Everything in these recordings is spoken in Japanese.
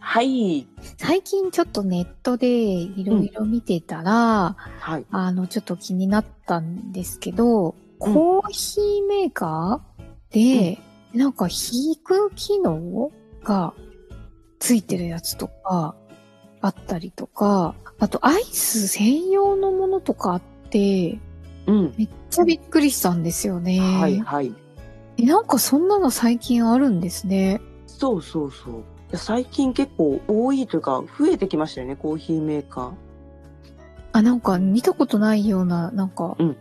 はい最近ちょっとネットでいろいろ見てたら、はいあの、ちょっと気になったんですけど、コーヒーメーカーで、なんか、引く機能がついてるやつとか、あったりとか、あと、アイス専用のものとかあって、うんめっちゃびっくりしたんですよね。はいはいえなんかそんなの最近あるんですね。そうそうそう。最近結構多いというか、増えてきましたよね、コーヒーメーカー。あ、なんか見たことないような、なんか、うん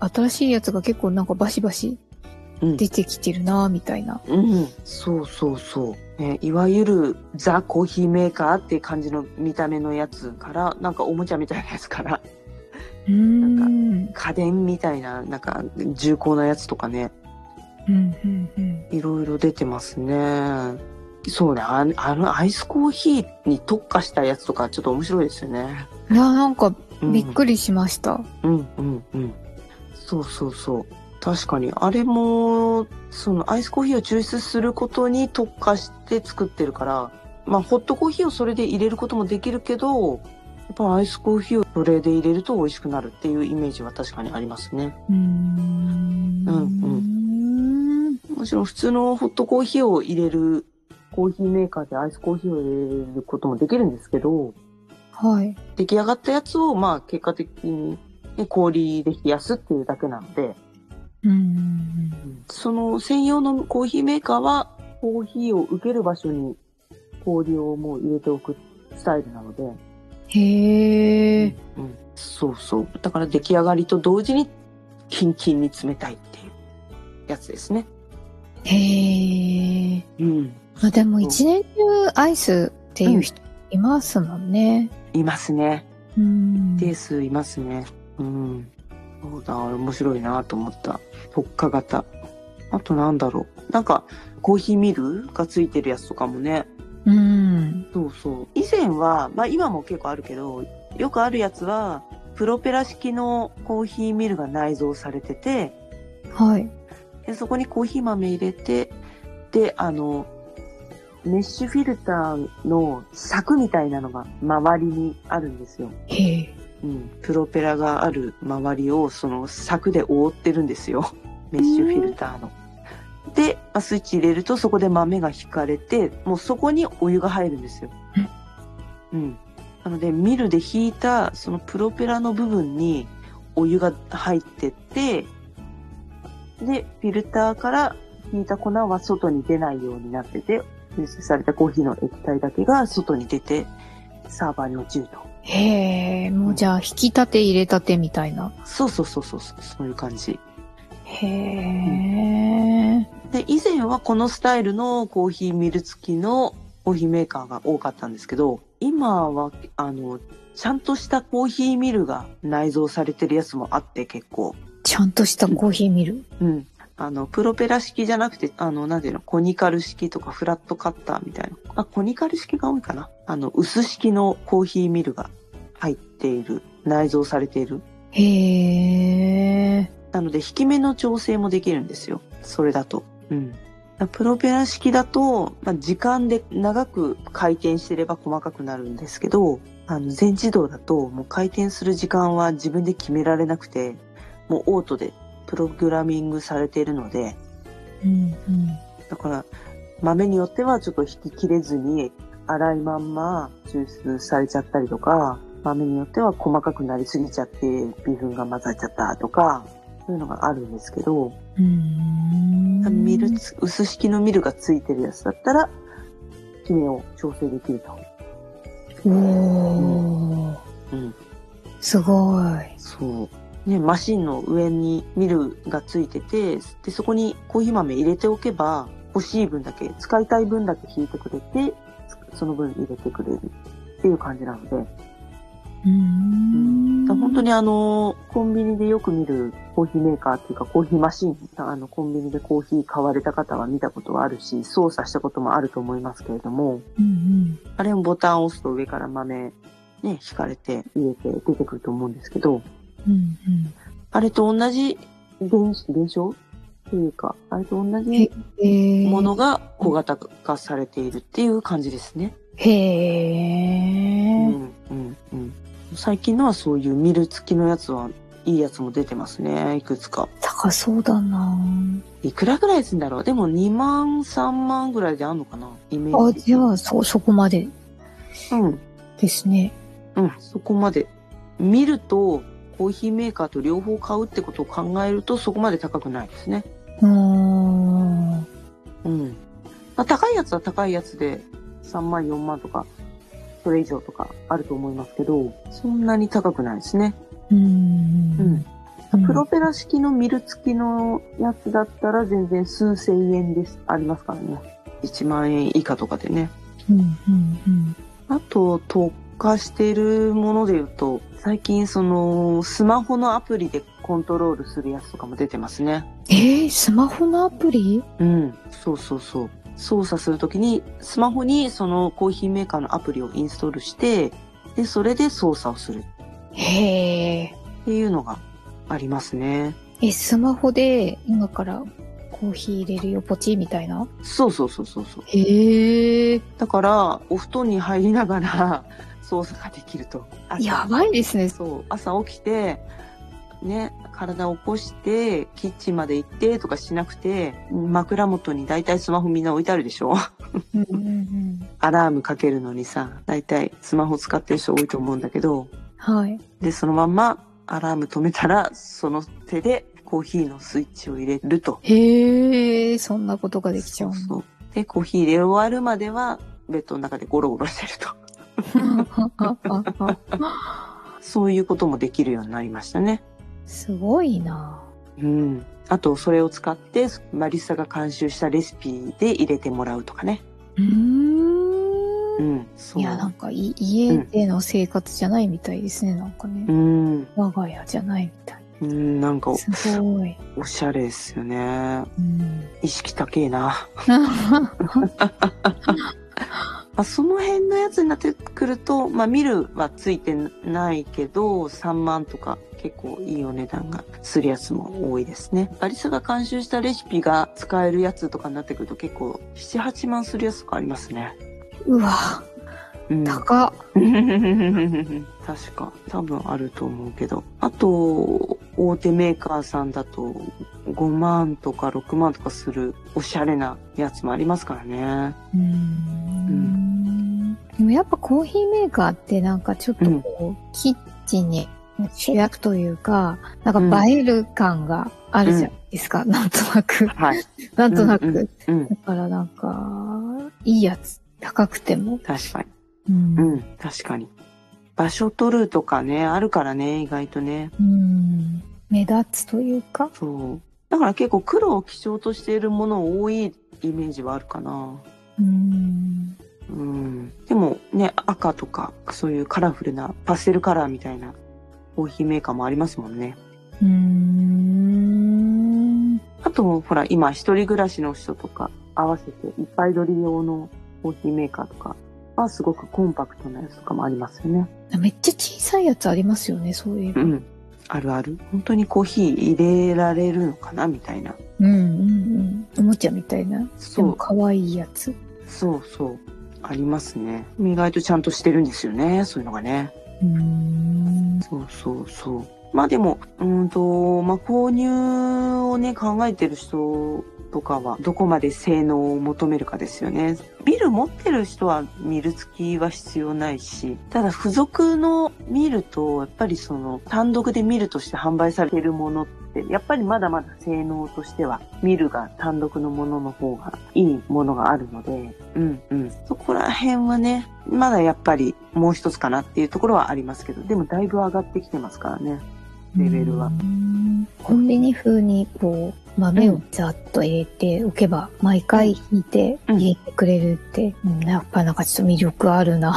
新しいやつが結構なんかバシバシうん出てきてるなみたいな。うん、そうそうそう。ね、いわゆるザ・コーヒーメーカーっていう感じの見た目のやつから、なんかおもちゃみたいなやつから、うーん。家電みたいな、なんか重厚なやつとかね、うん、うん、うん。いろいろ出てますね。そうね、ああのアイスコーヒーに特化したやつとかちょっと面白いですよね。いや、なんかうんびっくりしました。うんうんうん。そうそうそう。確かに。あれも、そのアイスコーヒーを抽出することに特化して作ってるから、まあホットコーヒーをそれで入れることもできるけど、やっぱアイスコーヒーをそれで入れると美味しくなるっていうイメージは確かにありますね。うーん。うんもちろん普通のホットコーヒーを入れるコーヒーメーカーでアイスコーヒーを入れることもできるんですけど、はい。出来上がったやつをまあ結果的に、ね、氷で冷やすっていうだけなので、うんうん。その専用のコーヒーメーカーは、コーヒーを受ける場所に氷をもう入れておくスタイルなので、へえ。うん、そうそう。だから出来上がりと同時にキンキンに冷たいっていうやつですね。へえ。うん。まあでも一年中アイスっていう人いますもんね。いますね。うん。定数いますね。うん。そうだ、面白いなと思った。特化型。あとなんだろう。なんか、コーヒーミルがついてるやつとかもね、うん。そうそう。以前は、まあ今も結構あるけど、よくあるやつは、プロペラ式のコーヒーミルが内蔵されてて、はい。でそこにコーヒー豆入れて、で、あの、メッシュフィルターの柵みたいなのが周りにあるんですよ。へえ。うん。プロペラがある周りをその柵で覆ってるんですよ。メッシュフィルターの。で、まあスイッチ入れるとそこで豆が引かれて、もうそこにお湯が入るんですよ。うん。なので、ミルで引いたそのプロペラの部分にお湯が入ってって、で、フィルターから引いた粉は外に出ないようになってて、抽出されたコーヒーの液体だけが外に出て、サーバーに落ちると。へえ。もうじゃあ引き立て入れたてみたいな。そうそうそうそう、そういう感じ。へえ。で、以前はこのスタイルのコーヒーミル付きのコーヒーメーカーが多かったんですけど、今は、あの、ちゃんとしたコーヒーミルが内蔵されてるやつもあって結構。ちゃんとしたコーヒーミル？うん。あの、プロペラ式じゃなくて、あの、なんていうの、コニカル式とかフラットカッターみたいな。あ、コニカル式が多いかな。あの、薄式のコーヒーミルが入っている、内蔵されている。へえ。なので、引き目の調整もできるんですよ。それだと。うん。プロペラ式だと、まあ、時間で長く回転してれば細かくなるんですけど、あの、全自動だと、もう回転する時間は自分で決められなくて、もうオートでプログラミングされているので、うんうん。だから、豆によってはちょっと引き切れずに、粗いまんま抽出されちゃったりとか、豆によっては細かくなりすぎちゃって、微粉が混ざっちゃったとか、そういうのがあるんですけど。ミルつ、薄式のミルがついてるやつだったら、キメを調整できると。おー。うん。すごい。そう。ね、マシンの上にミルがついてて、で、そこにコーヒー豆入れておけば、欲しい分だけ、使いたい分だけ引いてくれて、その分入れてくれるっていう感じなので、うーん。だから本当にあの、コンビニでよく見るコーヒーメーカーっていうかコーヒーマシン、あの、コンビニでコーヒー買われた方は見たことはあるし、操作したこともあると思いますけれども、うんうん。あれもボタンを押すと上から豆、ね、引かれて入れて出てくると思うんですけど、うんうん。あれと同じ現現象というか、あれと同じえー、ものが小型化されているっていう感じですね。へうえ。ん、うん、うん。最近のはそういうミル付きのやつはいいやつも出てますね。いくつか。高そうだないくらぐらいするんだろう？でも2万、3万ぐらいであんのかな？イメあ、ージ。じゃあ、そ、そこまでうん。ですね。うん。そこまで。見ると、コーヒーメーカーと両方買うってことを考えると、そこまで高くないですね。うーん。うん。まあ、高いやつは高いやつで、3万、4万とか、それ以上とかあると思いますけど、そんなに高くないですね。うーん。うんうんプロペラ式のミル付きのやつだったら全然数千円です、ありますからね。1万円以下とかでね。うんうんうん。あと、特化しているもので言うと、最近その、スマホのアプリでコントロールするやつとかも出てますね。えー、スマホのアプリ？うん。そうそうそう。操作するときに、スマホにそのコーヒーメーカーのアプリをインストールして、で、それで操作をするへえ。っていうのがありますね。え、スマホで今からコーヒー入れるよ、ポチみたいな？そうそうそうそうそう。へえ。だから、お布団に入りながら操作ができると。朝やばいですね。そう、朝起きて、ね、体を起こして、キッチンまで行ってとかしなくて、枕元に大体スマホみんな置いてあるでしょうん。アラームかけるのにさ、大体スマホ使ってる人多いと思うんだけど、はい。で、そのまんまアラーム止めたら、その手でコーヒーのスイッチを入れると。へえ、そんなことができちゃうそうで、コーヒー入れ終わるまでは、ベッドの中でゴロゴロしてると。そういうこともできるようになりましたね。すごいなうん。あと、それを使って、マリサが監修したレシピで入れてもらうとかね。うー。うんん。そう。いや、なんかい、家での生活じゃないみたいですね、なんかね。うん。我が家じゃないみたい。うん、なんか、すごい。おしゃれですよね。うん。意識高えな。まあ、その辺のやつになってくると、まあ、ミルはついてないけど、3万とか結構いいお値段がするやつも多いですね。バリスが監修したレシピが使えるやつとかになってくると結構7、8万するやつとかありますね。うわ、うん。高っ。確か、多分あると思うけど。あと、大手メーカーさんだと5万とか6万とかするおしゃれなやつもありますからね。うーん。でもやっぱコーヒーメーカーってなんかちょっとこう、キッチンに主役というか、なんか映える感があるじゃないですか。なんとなく。はい。なんとなく。うんうんうん。だからなんか、いいやつ。高くても。確かに。うんうん。確かに。場所取るとかね、あるからね、意外とね。うん目立つというか。そう。だから結構黒を基調としているもの多いイメージはあるかな。うん。うん。でもね、赤とか、そういうカラフルなパステルカラーみたいなコーヒーメーカーもありますもんね。うーん。あと、ほら、今、一人暮らしの人とか合わせて、いっぱい取り用のコーヒーメーカーとかは、すごくコンパクトなやつとかもありますよね。めっちゃ小さいやつありますよね、そういうう。ん。あるある。本当にコーヒー入れられるのかなみたいな。うんうんうん。おもちゃみたいな。でそう、も可愛いやつ。そうそう。ありますね。意外とちゃんとしてるんですよね。そういうのがね。うーん。そうそうそう。まあでも、うーんと、まあ購入をね、考えてる人とかは、どこまで性能を求めるかですよね。ビル持ってる人はミル付きは必要ないし、ただ付属のミルと、やっぱりその、単独でミルとして販売されているものって、で、やっぱりまだまだ性能としては、ミルが単独のものの方がいいものがあるので、うんうん。そこら辺はね、まだやっぱりもう一つかなっていうところはありますけど、でもだいぶ上がってきてますからね。レベルはうんコンビニ風にこう、豆をざっと入れておけば、毎回引いてうん入れてくれるって、うんやっぱなんかちょっと魅力あるな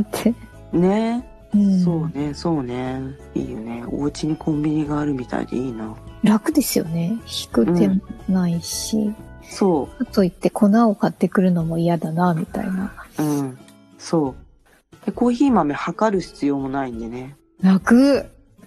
って。ね、うんそうね、そうね。いいよね。お家にコンビニがあるみたいでいいな。楽ですよね。引く手もないし、そう。かといって粉を買ってくるのも嫌だな、みたいな。うん。そう。でコーヒー豆測る必要もないんでね。楽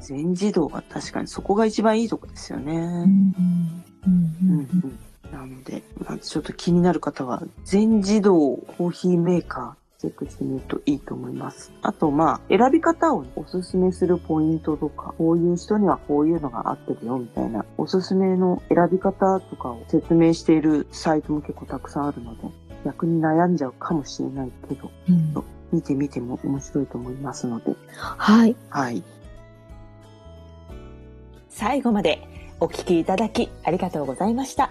全自動が確かにそこが一番いいとこですよね。うんうんうんうんうんなので、まあ、ちょっと気になる方は、全自動コーヒーメーカーチェックしてみるといいと思います。あと、まあ、選び方をおすすめするポイントとか、こういう人にはこういうのが合ってるよみたいな、おすすめの選び方とかを説明しているサイトも結構たくさんあるので、逆に悩んじゃうかもしれないけど、うん見てみても面白いと思いますので、はい。はい。最後までお聞きいただきありがとうございました。